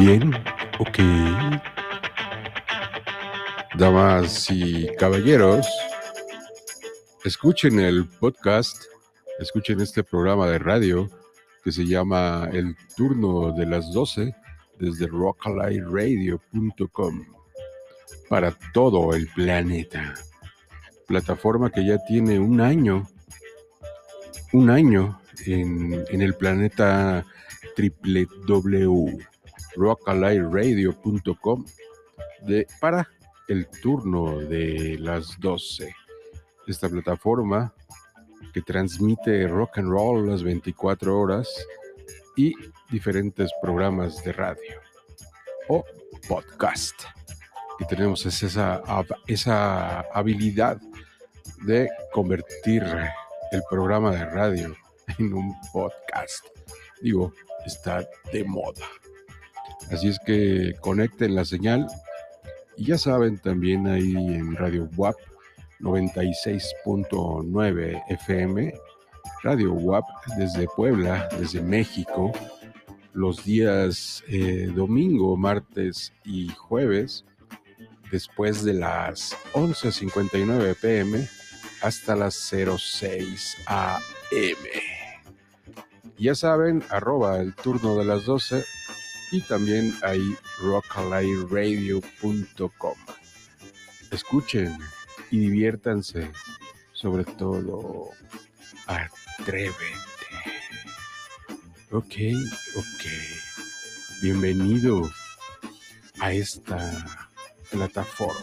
Bien, ok. Damas y caballeros, escuchen el podcast, escuchen este programa de radio que se llama El Turno de las 12 desde rockalightradio.com para todo el planeta. Plataforma que ya tiene un año, un año en, en el planeta www.rockalightradio.com de, para el turno de las 12. Esta plataforma que transmite rock and roll las 24 horas y diferentes programas de radio o podcast. Y tenemos esa, esa habilidad de convertir el programa de radio en un podcast. Digo, está de moda. Así es que conecten la señal. Y ya saben también ahí en Radio WAP 96.9 FM, Radio WAP desde Puebla, desde México, los días eh, domingo, martes y jueves, después de las 11.59 pm hasta las 06 am. Ya saben, arroba el turno de las 12 y también ahí rockalightradio.com. Escuchen y diviértanse, sobre todo atrévete. Ok, ok. Bienvenido a esta plataforma.